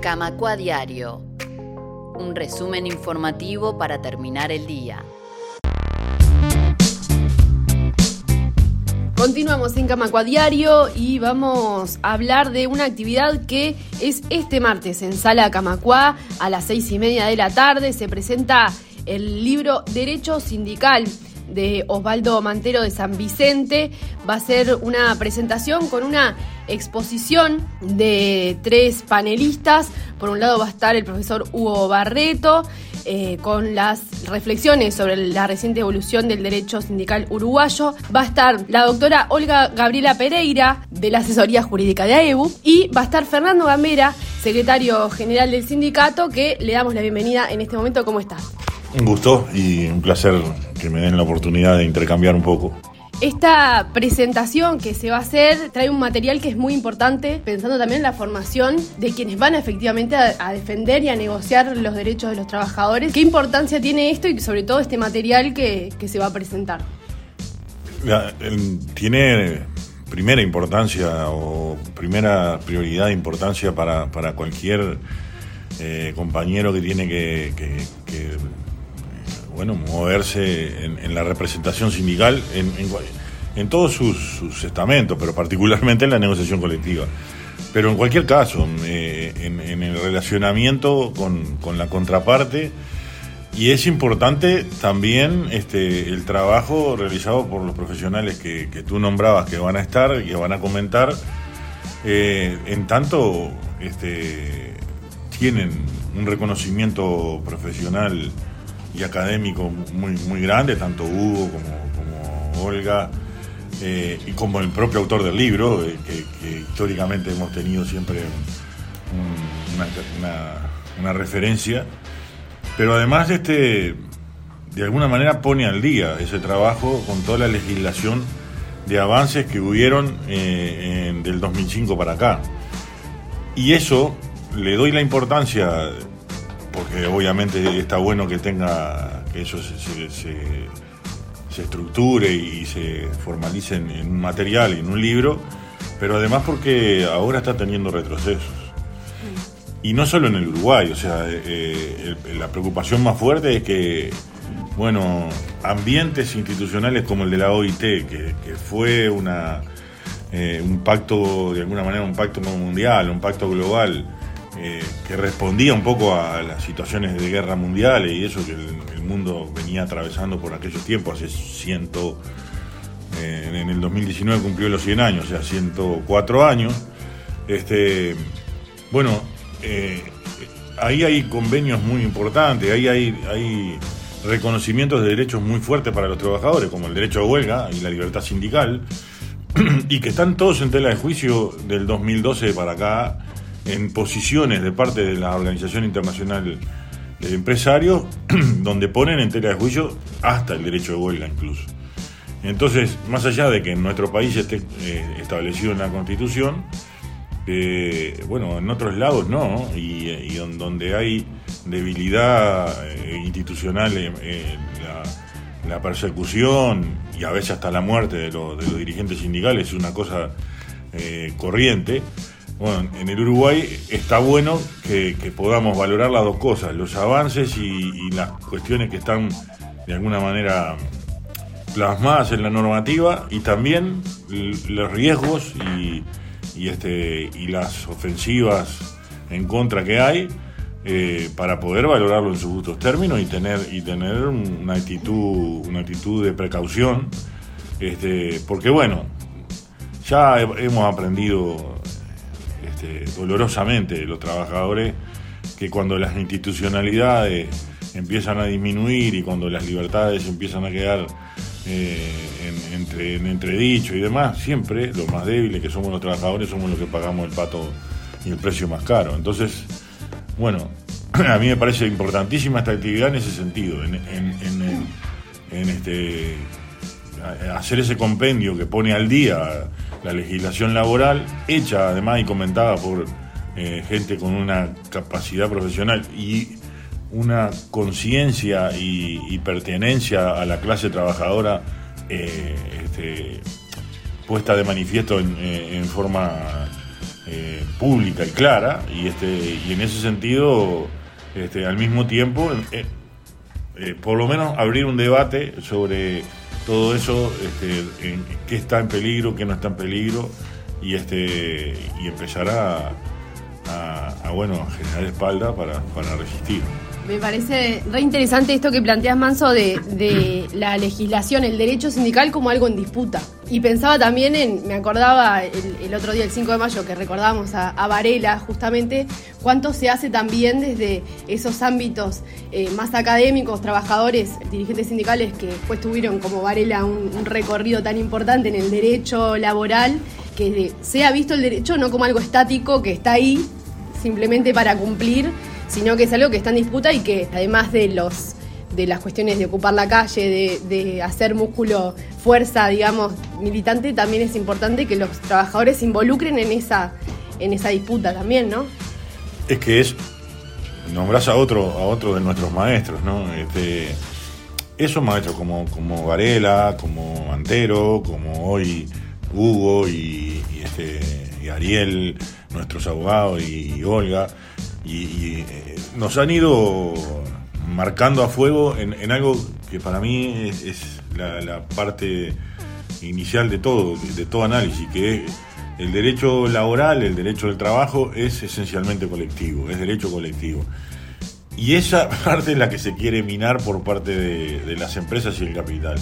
Camacua Diario. Un resumen informativo para terminar el día. Continuamos en Camacua Diario y vamos a hablar de una actividad que es este martes en Sala Camacua a las seis y media de la tarde. Se presenta el libro Derecho Sindical de Osvaldo Mantero de San Vicente. Va a ser una presentación con una exposición de tres panelistas. Por un lado va a estar el profesor Hugo Barreto. Eh, con las reflexiones sobre la reciente evolución del derecho sindical uruguayo. Va a estar la doctora Olga Gabriela Pereira, de la asesoría jurídica de AEBU, y va a estar Fernando Gamera, secretario general del sindicato, que le damos la bienvenida en este momento. ¿Cómo estás? Un gusto y un placer que me den la oportunidad de intercambiar un poco. Esta presentación que se va a hacer trae un material que es muy importante, pensando también en la formación de quienes van efectivamente a, defender y a negociar los derechos de los trabajadores. ¿Qué importancia tiene esto y sobre todo este material que, se va a presentar? tiene primera importancia o primera prioridad de importancia para, cualquier eh, compañero que tiene que bueno, moverse en, la representación sindical en, todos sus, estamentos, pero particularmente en la negociación colectiva. Pero en cualquier caso, eh, en, el relacionamiento con, la contraparte, y es importante también este, el trabajo realizado por los profesionales que, tú nombrabas, que van a estar y que van a comentar, eh, en tanto este, tienen un reconocimiento profesional y académico muy, muy grande, tanto Hugo como, Olga, eh, y como el propio autor del libro, eh, que, históricamente hemos tenido siempre una, referencia, pero además este, de alguna manera pone al día ese trabajo con toda la legislación de avances que hubieron eh, del 2005 para acá. Y eso le doy la importancia porque obviamente está bueno que tenga, que eso se, se, estructure y se formalice en, un material, en un libro, pero además porque ahora está teniendo retrocesos. Y no solo en el Uruguay, o sea, eh, la preocupación más fuerte es que, bueno, ambientes institucionales como el de la OIT, que, fue una, eh, un pacto, de alguna manera, un pacto mundial, un pacto global, eh, que respondía un poco a las situaciones de guerra mundial y eso que el, mundo venía atravesando por aquellos tiempos, hace ciento, eh, en el 2019 cumplió los 100 años, o sea, 104 años. Este, bueno, eh, ahí hay convenios muy importantes, ahí hay, hay reconocimientos de derechos muy fuertes para los trabajadores, como el derecho a huelga y la libertad sindical, y que están todos en tela de juicio del 2012 para acá en posiciones de parte de la Organización Internacional de Empresarios, donde ponen en tela de juicio hasta el derecho de huelga incluso. Entonces, más allá de que en nuestro país esté eh, establecido en la Constitución, eh, bueno, en otros lados no, y, donde hay debilidad eh, institucional, la, persecución y a veces hasta la muerte de, de los dirigentes sindicales es una cosa corriente. Bueno, en el Uruguay está bueno que, podamos valorar las dos cosas, los avances y, las cuestiones que están de alguna manera plasmadas en la normativa y también los riesgos y, este, y las ofensivas en contra que hay eh, para poder valorarlo en sus justos términos y tener, y tener una actitud, una actitud de precaución, este, porque bueno, ya hemos aprendido este, dolorosamente los trabajadores que cuando las institucionalidades empiezan a disminuir y cuando las libertades empiezan a quedar eh, en, entre, en entredicho y demás, siempre los más débiles que somos los trabajadores somos los que pagamos el pato y el precio más caro. Entonces, bueno, a mí me parece importantísima esta actividad en ese sentido, en, en este, hacer ese compendio que pone al día la legislación laboral, hecha además y comentada por eh, gente con una capacidad profesional y una conciencia y, pertenencia a la clase trabajadora eh, este, puesta de manifiesto en, eh, forma pública y clara, y, este, y en ese sentido, este, al mismo tiempo, por lo menos abrir un debate sobre todo eso, este, en, qué está en peligro, qué no está en peligro, y, este, y empezar a, a, bueno, generar espalda para, para resistir. Me parece re interesante esto que planteas, Manso, de, la legislación, el derecho sindical como algo en disputa. Y pensaba también en, me acordaba el, otro día, el 5 de mayo, que recordábamos a, Varela, justamente, cuánto se hace también desde esos ámbitos eh, más académicos, trabajadores, dirigentes sindicales que después tuvieron como Varela un, un recorrido tan importante en el derecho laboral, que sea visto el derecho no como algo estático que está ahí simplemente para cumplir sino que es algo que está en disputa y que además de los de las cuestiones de ocupar la calle, de, hacer músculo, fuerza, digamos, militante, también es importante que los trabajadores se involucren en esa, en esa disputa también, ¿no? Es que es, nombrás a otro, a otro de nuestros maestros, ¿no? Este, esos maestros como, como Varela, como Antero, como hoy Hugo y, este, y Ariel, nuestros abogados, y Olga, y, eh, nos han ido marcando a fuego en, algo que para mí es, la, parte inicial de todo, de, todo análisis, que es el derecho laboral, el derecho del trabajo es esencialmente colectivo, es derecho colectivo. Y esa parte es la que se quiere minar por parte de, las empresas y el capital.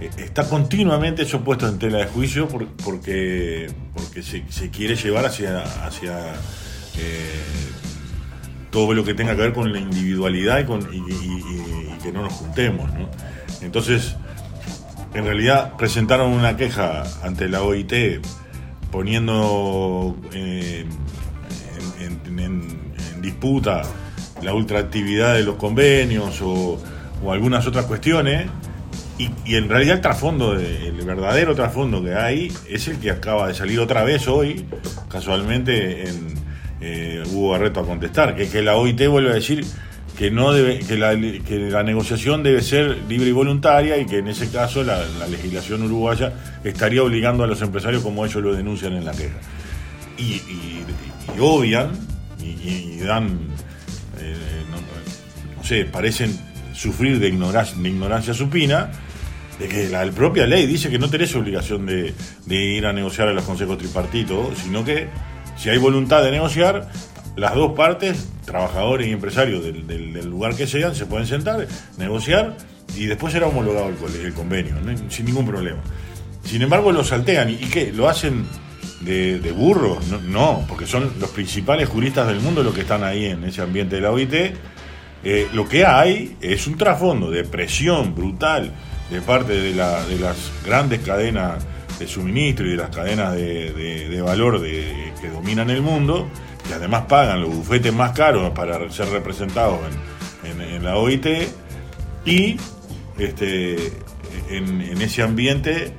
Eh, está continuamente eso puesto en tela de juicio porque, porque se, quiere llevar hacia, hacia eh, todo lo que tenga que ver con la individualidad y, que no nos juntemos. ¿no? Entonces, en realidad presentaron una queja ante la OIT poniendo eh, en, disputa la ultraactividad de los convenios o, algunas otras cuestiones. Y, y, en realidad el trasfondo, el verdadero trasfondo que hay es el que acaba de salir otra vez hoy, casualmente en, eh, Hugo a contestar, que, la OIT vuelve a decir que no debe, que la, negociación debe ser libre y voluntaria y que en ese caso la, legislación uruguaya estaría obligando a los empresarios como ellos lo denuncian en la queja. Y, obvian y, dan, eh, no, sé, parecen sufrir de ignorancia, de ignorancia supina de que la, propia ley dice que no tenés obligación de, de ir a negociar a los consejos tripartitos, sino que si hay voluntad de negociar, las dos partes, trabajadores y empresarios del, lugar que sean, se pueden sentar, negociar y después será homologado el, convenio, sin ningún problema. Sin embargo, lo saltean. ¿Y qué? ¿Lo hacen de, burros? No, porque son los principales juristas del mundo los que están ahí en ese ambiente de la OIT. Eh, lo que hay es un trasfondo de presión brutal de parte de, de las grandes cadenas de suministro y de las cadenas de, valor de, que dominan el mundo, que además pagan los bufetes más caros para ser representados en, la OIT, y este, en, ese ambiente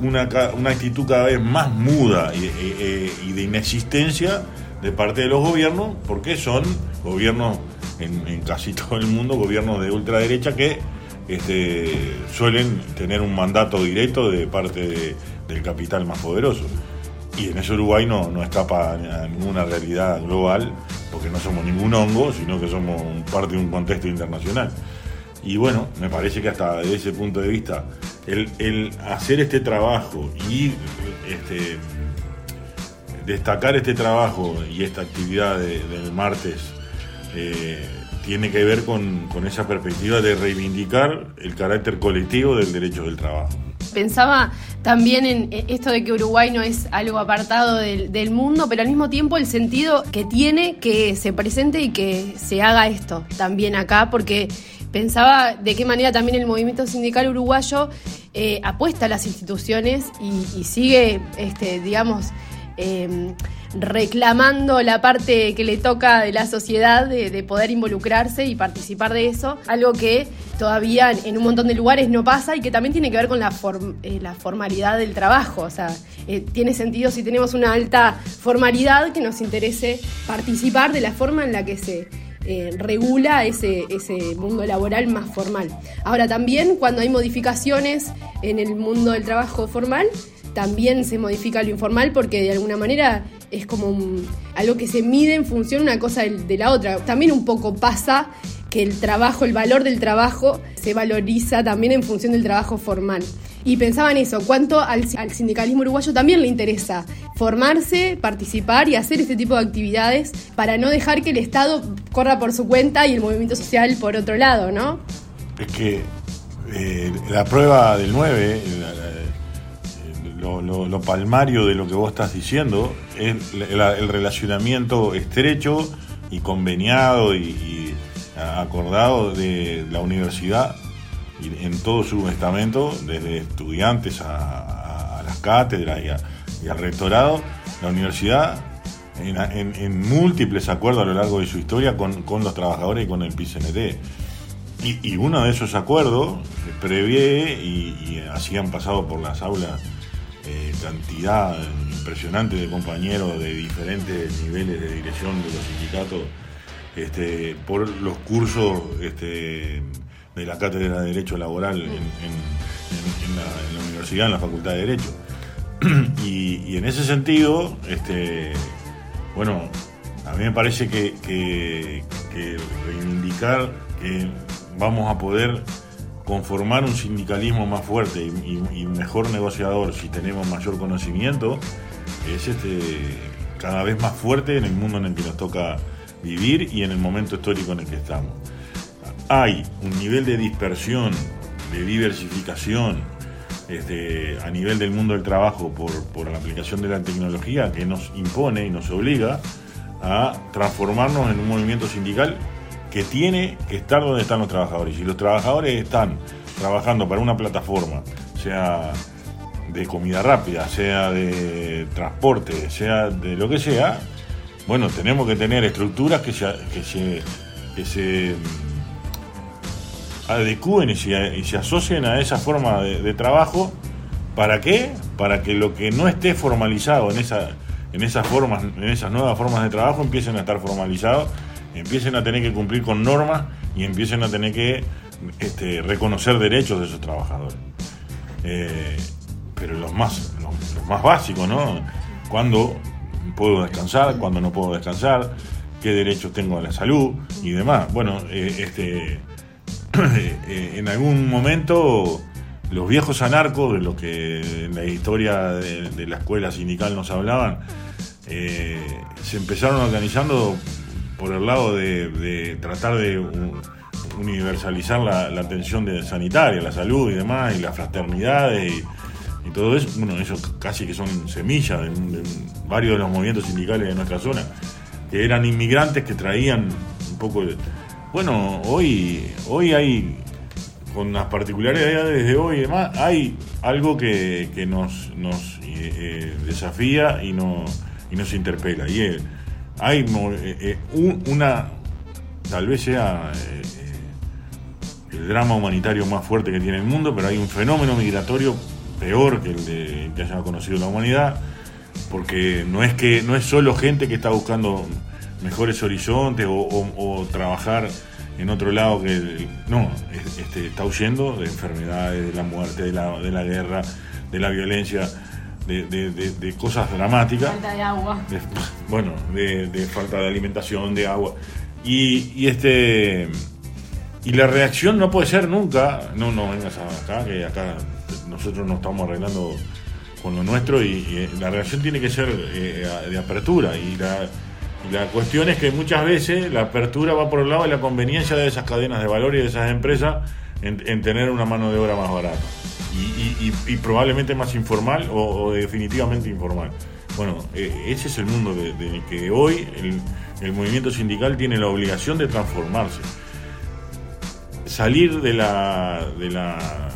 una, una, actitud cada vez más muda y, de inexistencia de parte de los gobiernos, porque son gobiernos en, casi todo el mundo, gobiernos de ultraderecha que este, suelen tener un mandato directo de parte del capital más poderoso. Y en eso Uruguay no, no escapa a ninguna realidad global, porque no somos ningún hongo, sino que somos parte de un contexto internacional. Y bueno, me parece que hasta desde ese punto de vista, el, hacer este trabajo y este, destacar este trabajo y esta actividad del martes eh, tiene que ver con, esa perspectiva de reivindicar el carácter colectivo del derecho del trabajo. Pensaba también en esto de que Uruguay no es algo apartado del, mundo, pero al mismo tiempo el sentido que tiene que se presente y que se haga esto también acá, porque pensaba de qué manera también el movimiento sindical uruguayo eh, apuesta a las instituciones y, sigue, este, digamos, em, reclamando la parte que le toca de la sociedad de, poder involucrarse y participar de eso, algo que todavía en un montón de lugares no pasa y que también tiene que ver con la, eh, formalidad del trabajo. O sea, eh, tiene sentido si tenemos una alta formalidad que nos interese participar de la forma en la que se eh, regula ese mundo laboral más formal. Ahora también cuando hay modificaciones en el mundo del trabajo formal, también se modifica lo informal porque de alguna manera es como algo que se mide en función una cosa de, la otra. También un poco pasa que el trabajo, el valor del trabajo se valoriza también en función del trabajo formal. Y pensaba en eso, cuánto al, sindicalismo uruguayo también le interesa formarse, participar y hacer este tipo de actividades para no dejar que el Estado corra por su cuenta y el movimiento social por otro lado, ¿no? Es que eh, la prueba del 9, lo, palmario de lo que vos estás diciendo, es el, relacionamiento estrecho y conveniado y, acordado de la universidad en todo su estamento, desde estudiantes a, las cátedras y, al rectorado, la universidad en, múltiples acuerdos a lo largo de su historia con, los trabajadores y con el PCNT. Y, uno de esos acuerdos prevé y, así han pasado por las aulas eh, cantidad impresionante de compañeros de diferentes niveles de dirección de los sindicatos este, por los cursos este, de la Cátedra de Derecho Laboral en, la, universidad, en la Facultad de Derecho. y, en ese sentido, este, bueno, a mí me parece que, que reivindicar que vamos a poder conformar un sindicalismo más fuerte y, mejor negociador si tenemos mayor conocimiento es este cada vez más fuerte en el mundo en el que nos toca vivir y en el momento histórico en el que estamos. Hay un nivel de dispersión, de diversificación este, a nivel del mundo del trabajo por, por la aplicación de la tecnología que nos impone y nos obliga a transformarnos en un movimiento sindical que tiene que estar donde están los trabajadores. Si los trabajadores están trabajando para una plataforma, sea de comida rápida, sea de transporte, sea de lo que sea, bueno, tenemos que tener estructuras que se, mm, adecúen y se, asocien a esa forma de, trabajo. ¿Para qué? Para que lo que no esté formalizado en, en, esas formas, en esas nuevas formas de trabajo empiecen a estar formalizados empiecen a tener que cumplir con normas y empiecen a tener que este, reconocer derechos de esos trabajadores. Eh, pero los más, los, más básicos, ¿no? ¿Cuándo puedo descansar? ¿Cuándo no puedo descansar? ¿Qué derechos tengo a la salud? Y demás. Bueno, eh, este, eh, en algún momento los viejos anarcos, de lo que en la historia de, la escuela sindical nos hablaban, se empezaron organizando por el lado de, tratar de universalizar la, atención de sanitaria, la salud y demás, y la fraternidad y, todo eso, bueno, eso casi que son semillas de, varios de los movimientos sindicales de nuestra zona, que eran inmigrantes que traían un poco de... Bueno, hoy, hoy hay, con las particularidades de hoy y demás, hay algo que, nos, nos eh, eh, desafía y, no, y nos interpela, y hay eh, eh, una, tal vez sea eh, el drama humanitario más fuerte que tiene el mundo, pero hay un fenómeno migratorio peor que el de, que haya conocido la humanidad, porque no es que no es solo gente que está buscando mejores horizontes o, trabajar en otro lado que no este, está huyendo de enfermedades, de la muerte, de la, de la guerra, de la violencia de, cosas dramáticas. Falta de agua. bueno, de, falta de alimentación, de agua. Y, este y la reacción no puede ser nunca, no, no vengas acá, que acá nosotros nos estamos arreglando con lo nuestro y, la reacción tiene que ser eh, de apertura y la, la cuestión es que muchas veces la apertura va por el lado de la conveniencia de esas cadenas de valor y de esas empresas en tener una mano de obra más barata y, probablemente más informal o, definitivamente informal. Bueno, eh, ese es el mundo de, que hoy el, movimiento sindical tiene la obligación de transformarse. Salir de la, de la,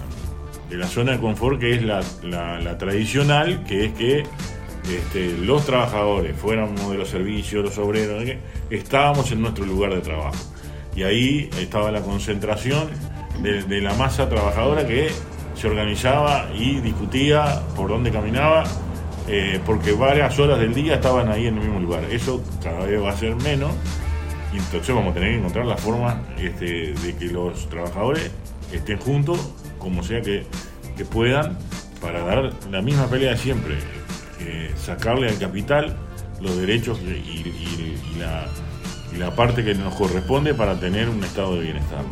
de la zona de confort que es la, tradicional, que es que este, los trabajadores, fuéramos de los servicios, los obreros, estábamos en nuestro lugar de trabajo. Y ahí estaba la concentración de, de la masa trabajadora que se organizaba y discutía por dónde caminaba, eh, porque varias horas del día estaban ahí en el mismo lugar. Eso cada vez va a ser menos y entonces vamos a tener que encontrar la forma este, de que los trabajadores estén juntos, como sea que, puedan, para dar la misma pelea de siempre, eh, sacarle al capital los derechos y, la, y la parte que nos corresponde para tener un estado de bienestar.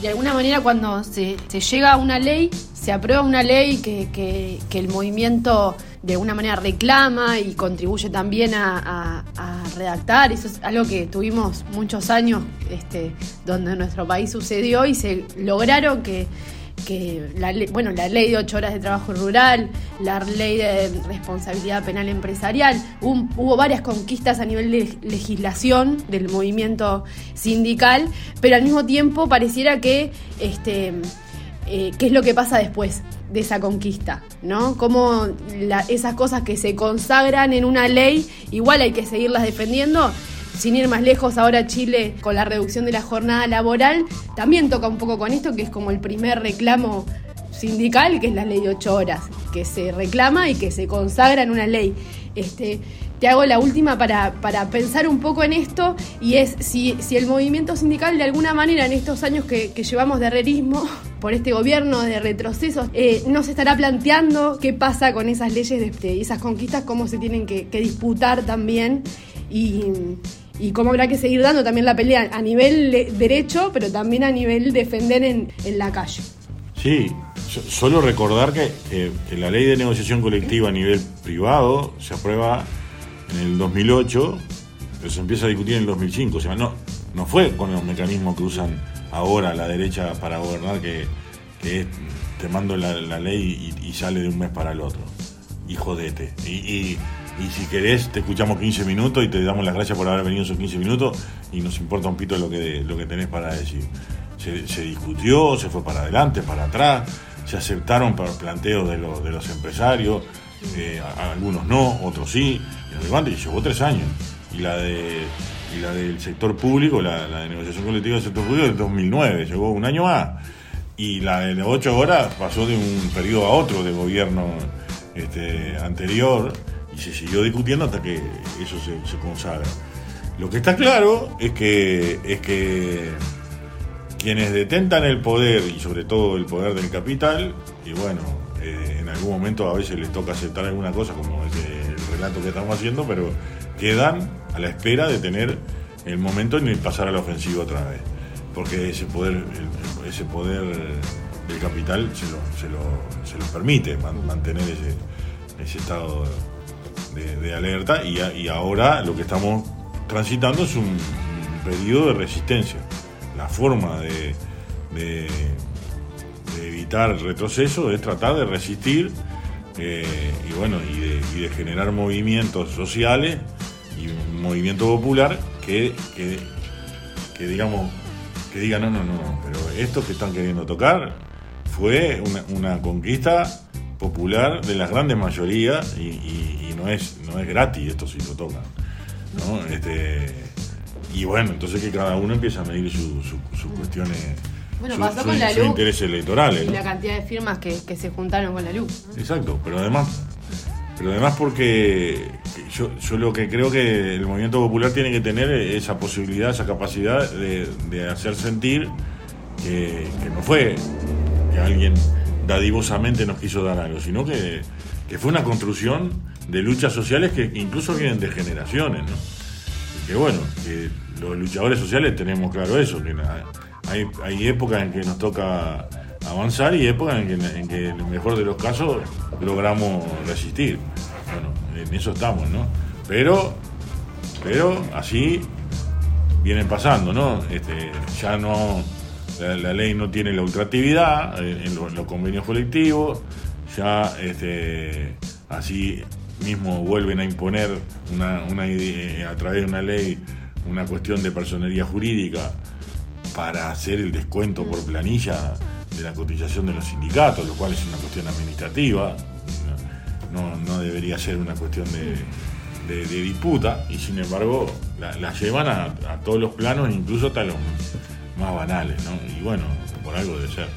De alguna manera cuando se, llega a una ley, se aprueba una ley que, que, el movimiento de alguna manera reclama y contribuye también a, redactar. Eso es algo que tuvimos muchos años este, donde nuestro país sucedió y se lograron que que la ley, bueno, la ley de ocho horas de trabajo rural, la ley de responsabilidad penal empresarial, hubo, varias conquistas a nivel de legislación del movimiento sindical, pero al mismo tiempo pareciera que este eh, qué es lo que pasa después de esa conquista, ¿no? Cómo esas cosas que se consagran en una ley, igual hay que seguirlas defendiendo sin ir más lejos, ahora Chile con la reducción de la jornada laboral también toca un poco con esto, que es como el primer reclamo sindical, que es la ley de ocho horas, que se reclama y que se consagra en una ley. Este, te hago la última para, pensar un poco en esto y es si, si, el movimiento sindical de alguna manera en estos años que, llevamos de herrerismo por este gobierno de retrocesos eh, no se estará planteando qué pasa con esas leyes de, este, esas conquistas, cómo se tienen que, que disputar también y, y cómo habrá que seguir dando también la pelea a nivel derecho, pero también a nivel defender en, la calle. Sí, solo recordar que, la ley de negociación colectiva a nivel privado se aprueba en el 2008, pero se empieza a discutir en el 2005. O sea, no, no fue con los mecanismos que usan ahora la derecha para gobernar, que, es te mando la, ley y, sale de un mes para el otro. Y jodete. y y si querés, te escuchamos 15 minutos y te damos las gracias por haber venido esos 15 minutos y nos importa un pito lo que, lo que tenés para decir. Se, discutió, se fue para adelante, para atrás, se aceptaron planteos de, los, de los empresarios, eh, algunos no, otros sí, y y llevó tres años. Y la de y la del sector público, la, de negociación colectiva del sector público, del 2009, llevó un año más. Y la de ocho horas pasó de un periodo a otro de gobierno este, anterior y se siguió discutiendo hasta que eso se, consagra. Lo que está claro es que, es que quienes detentan el poder y sobre todo el poder del capital, y bueno, eh, en algún momento a veces les toca aceptar alguna cosa como el, el relato que estamos haciendo, pero quedan a la espera de tener el momento en el pasar a la ofensiva otra vez. Porque ese poder, ese poder del capital se lo, se lo, se lo permite mantener ese, ese estado de, alerta y, ahora lo que estamos transitando es un, periodo de resistencia. La forma de, evitar el retroceso es tratar de resistir eh, y bueno y de, generar movimientos sociales y un movimiento popular que, que, digamos que diga no no no pero esto que están queriendo tocar fue una, conquista popular de las grandes mayorías y no es, no es gratis, esto sí lo tocan. ¿no? Este, y bueno, entonces que cada uno empieza a medir sus cuestiones. Bueno, pasó con la luz. intereses electorales. Y la cantidad de firmas que, se juntaron con la luz. Exacto, pero además, pero además porque yo, yo lo que creo que el movimiento popular tiene que tener esa posibilidad, esa capacidad de, hacer sentir que, que, no fue que alguien dadivosamente nos quiso dar algo, sino que, que fue una construcción de luchas sociales que incluso vienen de generaciones, ¿no? Y que bueno, que los luchadores sociales tenemos claro eso, que hay, épocas en que nos toca avanzar y épocas en que, en que el mejor de los casos logramos resistir. Bueno, en eso estamos, ¿no? Pero, pero así vienen pasando, ¿no? Este, ya no, la, ley no tiene la ultractividad eh, en, los, convenios colectivos, ya este, así mismo vuelven a imponer una, a través de una ley una cuestión de personería jurídica para hacer el descuento por planilla de la cotización de los sindicatos, lo cual es una cuestión administrativa, no, debería ser una cuestión de, disputa, y sin embargo la, llevan a, todos los planos, incluso hasta los más banales, y bueno, por algo debe ser.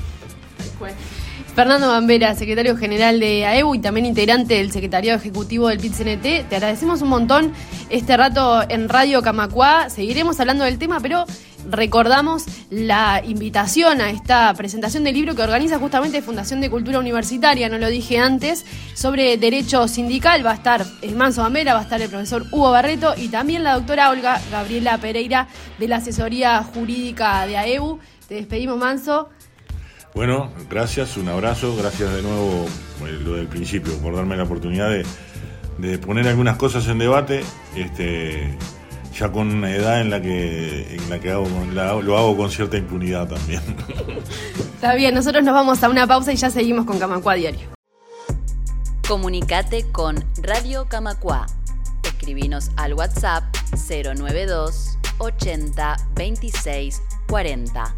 Fernando Bambera, secretario general de AEU y también integrante del secretariado ejecutivo del PIT-CNT, te agradecemos un montón este rato en Radio Camacuá. Seguiremos hablando del tema, pero recordamos la invitación a esta presentación del libro que organiza justamente Fundación de Cultura Universitaria, no lo dije antes, sobre derecho sindical. Va a estar Manso Bambera, va a estar el profesor Hugo Barreto y también la doctora Olga Gabriela Pereira de la asesoría jurídica de AEU. Te despedimos, Manso. Bueno, gracias, un abrazo, gracias de nuevo, eh, lo del principio, por darme la oportunidad de, de poner algunas cosas en debate. Este, ya con una edad en la que, en la que hago, lo hago con cierta impunidad también. Está bien, nosotros nos vamos a una pausa y ya seguimos con Camacua Diario. Comunicate con Radio Camacua. Escribinos al WhatsApp 092 80 26 40.